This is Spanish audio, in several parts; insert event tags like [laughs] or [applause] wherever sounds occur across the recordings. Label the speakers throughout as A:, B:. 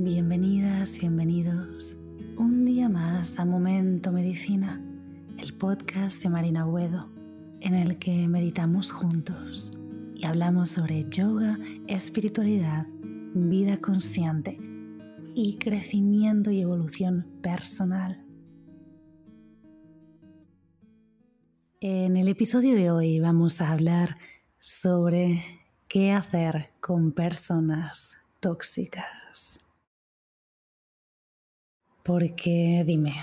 A: Bienvenidas, bienvenidos un día más a Momento Medicina, el podcast de Marina Buedo, en el que meditamos juntos y hablamos sobre yoga, espiritualidad, vida consciente y crecimiento y evolución personal. En el episodio de hoy vamos a hablar sobre qué hacer con personas tóxicas. Porque dime,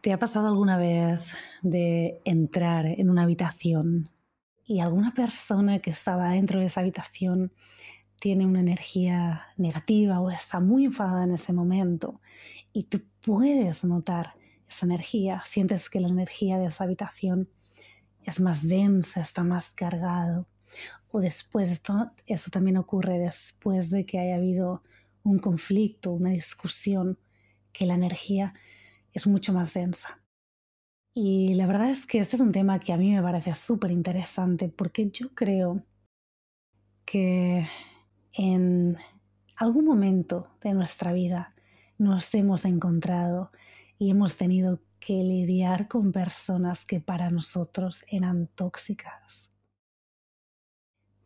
A: ¿te ha pasado alguna vez de entrar en una habitación y alguna persona que estaba dentro de esa habitación tiene una energía negativa o está muy enfadada en ese momento y tú puedes notar esa energía, sientes que la energía de esa habitación es más densa, está más cargado. O después, esto, esto también ocurre después de que haya habido un conflicto, una discusión, que la energía es mucho más densa. Y la verdad es que este es un tema que a mí me parece súper interesante porque yo creo que en algún momento de nuestra vida nos hemos encontrado y hemos tenido que lidiar con personas que para nosotros eran tóxicas.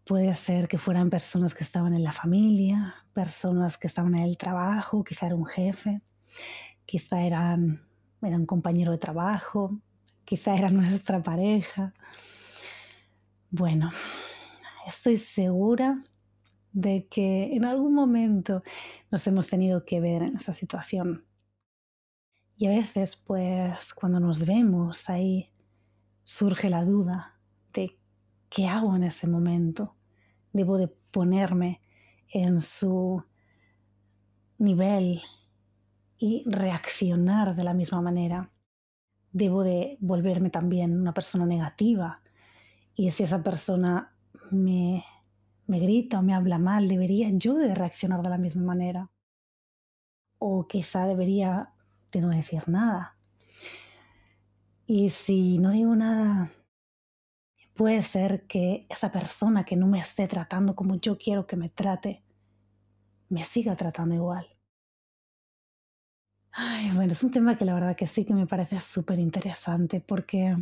A: Puede ser que fueran personas que estaban en la familia, personas que estaban en el trabajo, quizá era un jefe, quizá eran, era un compañero de trabajo, quizá era nuestra pareja. Bueno, estoy segura de que en algún momento nos hemos tenido que ver en esa situación. Y a veces, pues, cuando nos vemos ahí, surge la duda de qué hago en ese momento. Debo de ponerme en su nivel y reaccionar de la misma manera. Debo de volverme también una persona negativa. Y si esa persona me, me grita o me habla mal, debería yo de reaccionar de la misma manera. O quizá debería de no decir nada. Y si no digo nada, puede ser que esa persona que no me esté tratando como yo quiero que me trate, me siga tratando igual. Bueno, es un tema que la verdad que sí que me parece súper interesante porque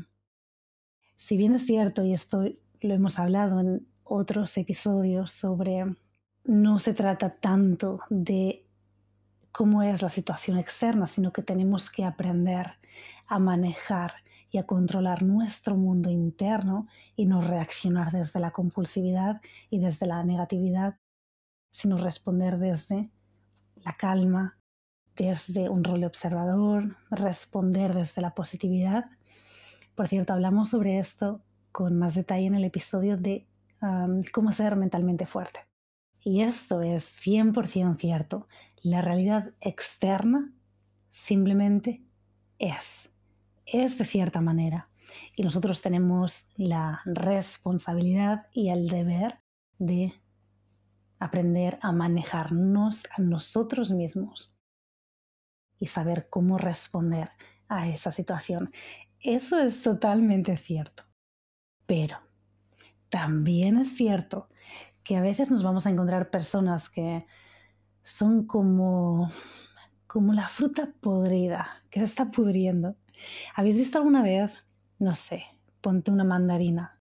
A: si bien es cierto, y esto lo hemos hablado en otros episodios sobre, no se trata tanto de cómo es la situación externa, sino que tenemos que aprender a manejar y a controlar nuestro mundo interno y no reaccionar desde la compulsividad y desde la negatividad, sino responder desde la calma, desde un rol de observador, responder desde la positividad. Por cierto, hablamos sobre esto con más detalle en el episodio de cómo ser mentalmente fuerte. Y esto es 100% cierto. La realidad externa simplemente es. Es de cierta manera. Y nosotros tenemos la responsabilidad y el deber de aprender a manejarnos a nosotros mismos y saber cómo responder a esa situación. Eso es totalmente cierto. Pero también es cierto que a veces nos vamos a encontrar personas que son como, como la fruta podrida, que se está pudriendo. ¿Habéis visto alguna vez, no sé, ponte una mandarina?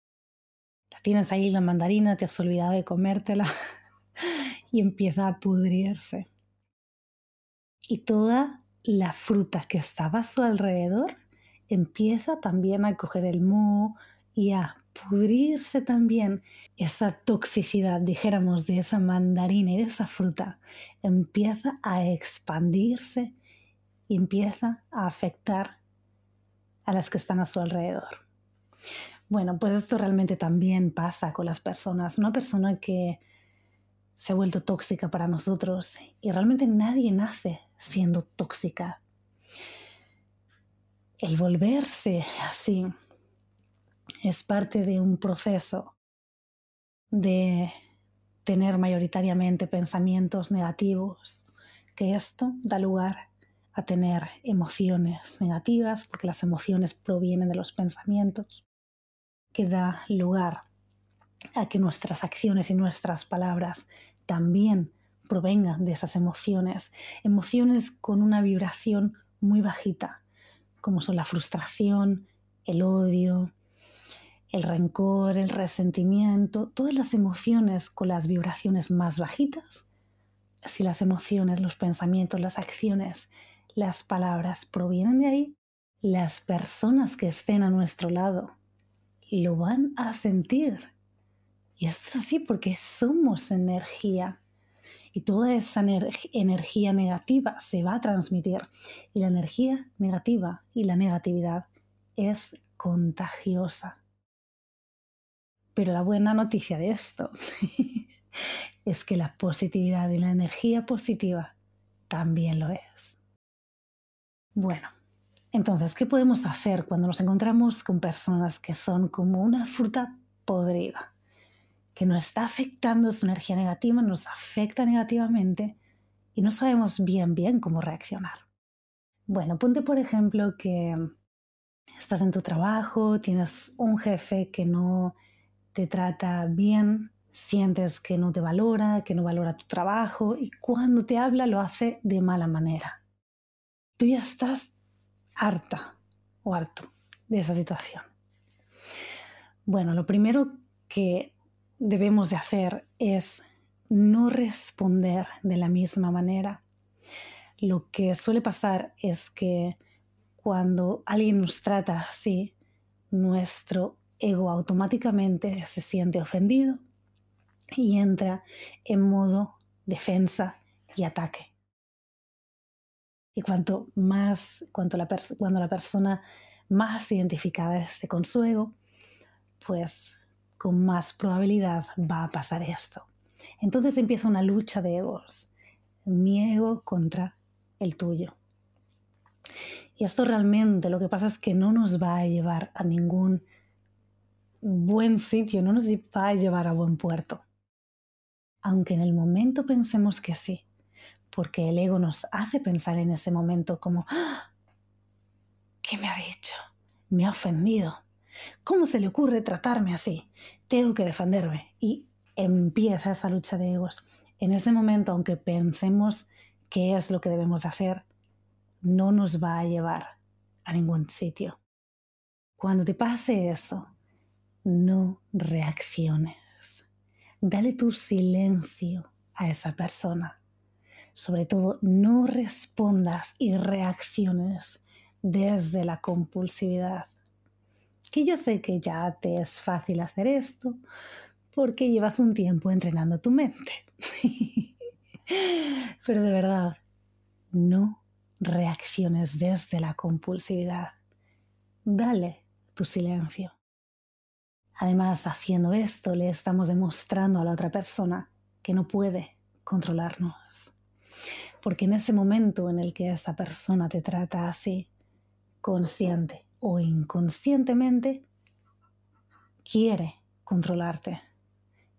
A: La tienes ahí la mandarina, te has olvidado de comértela [laughs] y empieza a pudrirse. Y toda la fruta que estaba a su alrededor empieza también a coger el moho y a pudrirse también esa toxicidad, dijéramos, de esa mandarina y de esa fruta, empieza a expandirse y empieza a afectar a las que están a su alrededor. Bueno, pues esto realmente también pasa con las personas. Una persona que se ha vuelto tóxica para nosotros y realmente nadie nace siendo tóxica. El volverse así es parte de un proceso de tener mayoritariamente pensamientos negativos, que esto da lugar a tener emociones negativas, porque las emociones provienen de los pensamientos, que da lugar a que nuestras acciones y nuestras palabras también provengan de esas emociones, emociones con una vibración muy bajita, como son la frustración, el odio, el rencor, el resentimiento, todas las emociones con las vibraciones más bajitas. Si las emociones, los pensamientos, las acciones, las palabras provienen de ahí, las personas que estén a nuestro lado lo van a sentir. Y esto es así porque somos energía. Y toda esa energía negativa se va a transmitir. Y la energía negativa y la negatividad es contagiosa. Pero la buena noticia de esto [laughs] es que la positividad y la energía positiva también lo es. Bueno, entonces, ¿qué podemos hacer cuando nos encontramos con personas que son como una fruta podrida? Que nos está afectando su energía negativa, nos afecta negativamente y no sabemos bien, bien cómo reaccionar. Bueno, ponte por ejemplo que estás en tu trabajo, tienes un jefe que no te trata bien, sientes que no te valora, que no valora tu trabajo y cuando te habla lo hace de mala manera. Tú ya estás harta o harto de esa situación. Bueno, lo primero que debemos de hacer es no responder de la misma manera. Lo que suele pasar es que cuando alguien nos trata así, nuestro ego automáticamente se siente ofendido y entra en modo defensa y ataque. Y cuanto más, cuanto la cuando la persona más identificada esté con su ego, pues con más probabilidad va a pasar esto. Entonces empieza una lucha de egos, mi ego contra el tuyo. Y esto realmente lo que pasa es que no nos va a llevar a ningún buen sitio, no nos va a llevar a buen puerto. Aunque en el momento pensemos que sí, porque el ego nos hace pensar en ese momento como, ¡Ah! ¿qué me ha dicho? Me ha ofendido. ¿Cómo se le ocurre tratarme así? Tengo que defenderme. Y empieza esa lucha de egos. En ese momento, aunque pensemos qué es lo que debemos de hacer, no nos va a llevar a ningún sitio. Cuando te pase eso, no reacciones. Dale tu silencio a esa persona. Sobre todo, no respondas y reacciones desde la compulsividad. Que yo sé que ya te es fácil hacer esto porque llevas un tiempo entrenando tu mente. [laughs] Pero de verdad, no reacciones desde la compulsividad. Dale tu silencio. Además, haciendo esto, le estamos demostrando a la otra persona que no puede controlarnos. Porque en ese momento en el que esa persona te trata así, consciente o inconscientemente, quiere controlarte,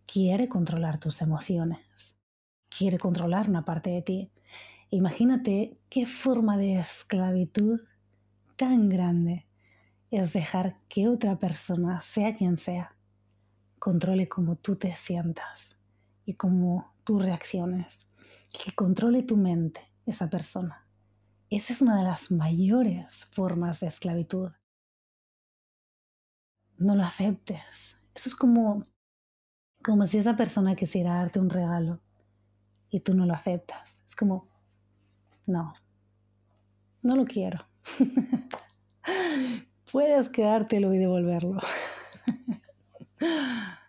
A: quiere controlar tus emociones, quiere controlar una parte de ti. Imagínate qué forma de esclavitud tan grande es dejar que otra persona, sea quien sea, controle cómo tú te sientas y cómo tú reacciones, que controle tu mente esa persona. Esa es una de las mayores formas de esclavitud. No lo aceptes. Eso es como, como si esa persona quisiera darte un regalo y tú no lo aceptas. Es como, no, no lo quiero. [laughs] puedes quedártelo y devolverlo. [laughs]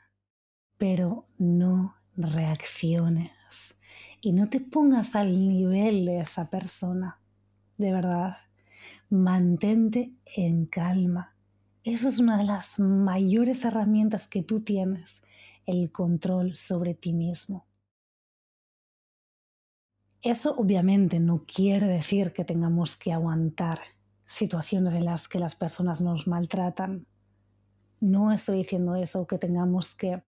A: Pero no reacciones y no te pongas al nivel de esa persona. De verdad, mantente en calma. Eso es una de las mayores herramientas que tú tienes, el control sobre ti mismo. Eso obviamente no quiere decir que tengamos que aguantar situaciones en las que las personas nos maltratan. No estoy diciendo eso, que tengamos que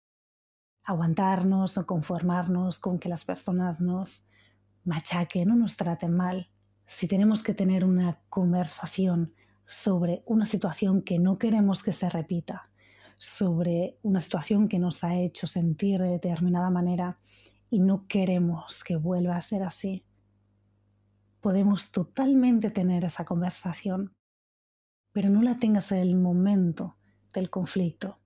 A: aguantarnos o conformarnos con que las personas nos machaquen o nos traten mal. Si tenemos que tener una conversación sobre una situación que no queremos que se repita, sobre una situación que nos ha hecho sentir de determinada manera y no queremos que vuelva a ser así, podemos totalmente tener esa conversación, pero no la tengas en el momento del conflicto.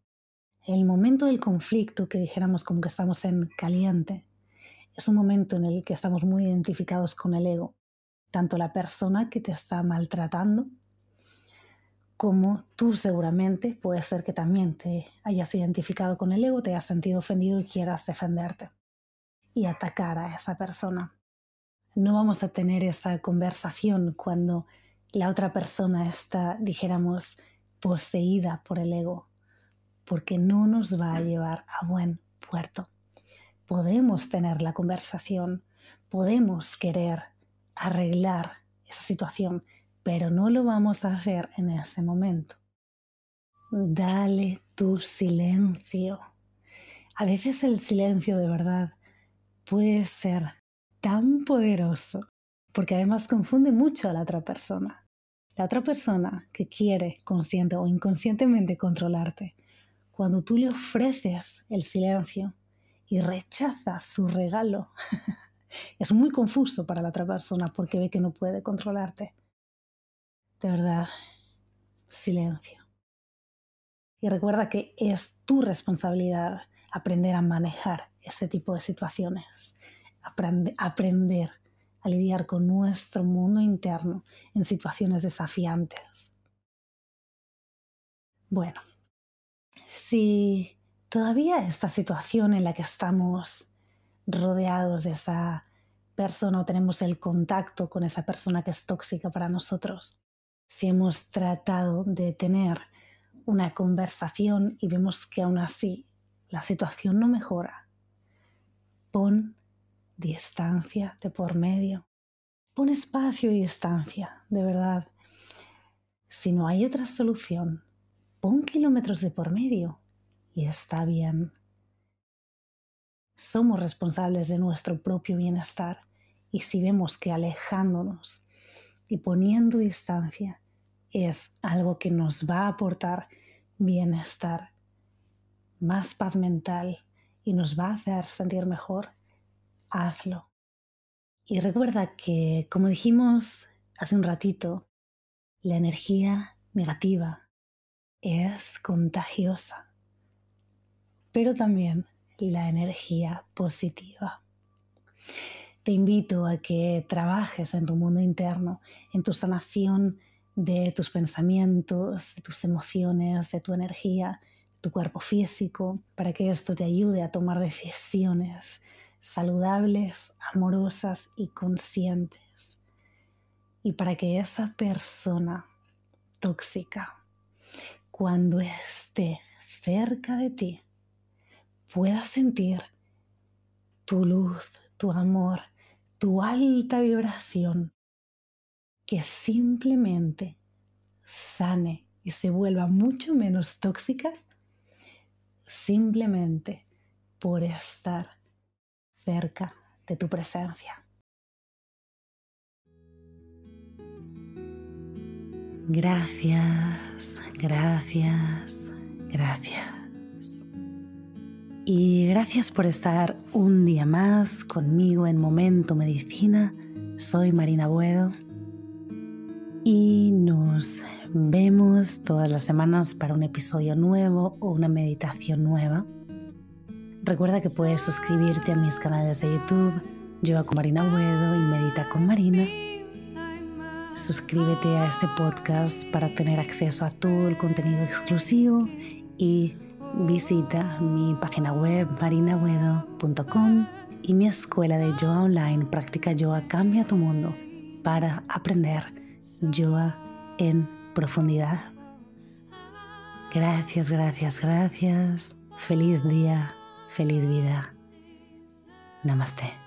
A: El momento del conflicto, que dijéramos como que estamos en caliente, es un momento en el que estamos muy identificados con el ego, tanto la persona que te está maltratando como tú seguramente puede ser que también te hayas identificado con el ego, te hayas sentido ofendido y quieras defenderte y atacar a esa persona. No vamos a tener esa conversación cuando la otra persona está, dijéramos, poseída por el ego, porque no nos va a llevar a buen puerto. Podemos tener la conversación, podemos querer arreglar esa situación, pero no lo vamos a hacer en ese momento. Dale tu silencio. A veces el silencio de verdad puede ser tan poderoso porque además confunde mucho a la otra persona. La otra persona que quiere consciente o inconscientemente controlarte, cuando tú le ofreces el silencio y rechazas su regalo, [laughs] es muy confuso para la otra persona porque ve que no puede controlarte de verdad, silencio. Y recuerda que es tu responsabilidad aprender a manejar este tipo de situaciones, aprender a lidiar con nuestro mundo interno en situaciones desafiantes. Bueno, si todavía esta situación en la que estamos rodeados de esa persona o tenemos el contacto con esa persona que es tóxica para nosotros, si hemos tratado de tener una conversación y vemos que aún así la situación no mejora, pon distancia de por medio. Pon espacio y distancia, de verdad. Si no hay otra solución, pon kilómetros de por medio y está bien. Somos responsables de nuestro propio bienestar y si vemos que alejándonos y poniendo distancia es algo que nos va a aportar bienestar, más paz mental y nos va a hacer sentir mejor, hazlo. Y recuerda que, como dijimos hace un ratito, la energía negativa es contagiosa, pero también la energía positiva. Te invito a que trabajes en tu mundo interno, en tu sanación de tus pensamientos, de tus emociones, de tu energía, tu cuerpo físico, para que esto te ayude a tomar decisiones saludables, amorosas y conscientes. Y para que esa persona tóxica, cuando esté cerca de ti, pueda sentir tu luz, tu amor, tu alta vibración que simplemente sane y se vuelva mucho menos tóxica simplemente por estar cerca de tu presencia. Gracias, gracias, gracias. Y gracias por estar un día más conmigo en Momento Medicina. Soy Marina Buedo y nos vemos todas las semanas para un episodio nuevo o una meditación nueva. Recuerda que puedes suscribirte a mis canales de YouTube, Yoga con Marina Buedo y Medita con Marina. Suscríbete a este podcast para tener acceso a todo el contenido exclusivo y visita mi página web marinabuedo.com y mi escuela de yoga online Práctica Yoga Cambia tu Mundo para aprender yoga en profundidad. Gracias, gracias, gracias. Feliz día, feliz vida. Namaste.